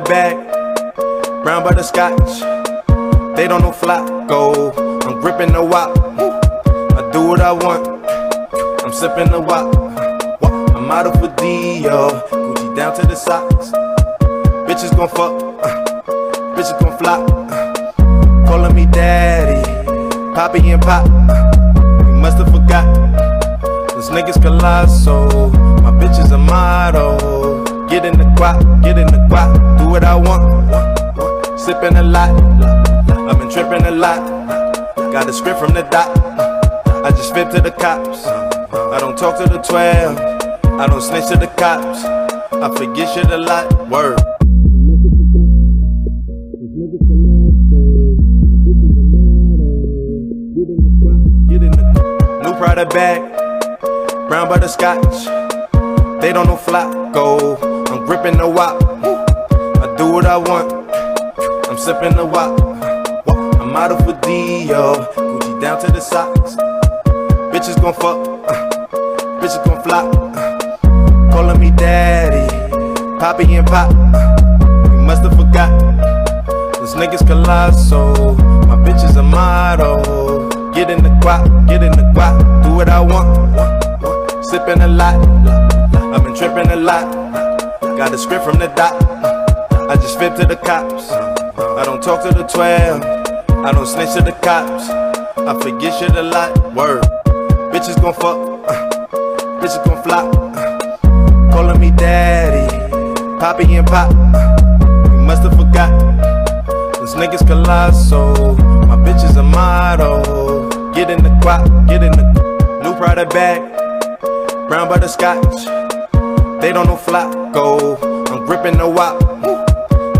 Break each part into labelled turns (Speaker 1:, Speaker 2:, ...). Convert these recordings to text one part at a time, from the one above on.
Speaker 1: brown butterscotch. They don't know Flacko. I'm gripping the wok. I do what I want. I'm sipping the wok. I'm out of for Dio. Gucci down to the socks. Bitches gon' fuck. Uh, bitches gon' flop. Uh, calling me daddy. Poppy and pop. Uh, you must have forgot. Those niggas colossal. My bitch is a model. Get in the guap, get in the guap. Sipping a lot. I've been tripping a lot. Got a script from the doc. I just fit to the cops. I don't talk to the 12. I don't snitch to the cops. I forget shit a lot. Word. New Prada bag, brown butterscotch. They don't know Flacko. I'm gripping the wok. I do what I want. I'm sipping the wok. I'm out of for Dio. Gucci down to the socks. Bitches gon' fuck. Bitches gon' flop. Calling me daddy. Poppy and pop. You must have forgot. Those niggas colossal. My bitch is a model. Get in the guap, get in the guap. Do what I want. Sipping a lot. I've been tripping a lot. Got a script from the doc. I just fit to the cops. I don't talk to the 12. I don't snitch to the cops. I forget shit a lot. Word. Bitches gon' fuck. Uh, bitches gon' flop. Uh, calling me daddy. Poppy and pop. Uh, you must have forgot. Those niggas colossal. My bitch is a model. Get in the guap, get in the new Prada bag. Brown butter scotch. They don't know Flacko. I'm gripping the wok.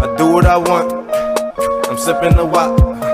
Speaker 1: I do what I want. I'm sipping the wok.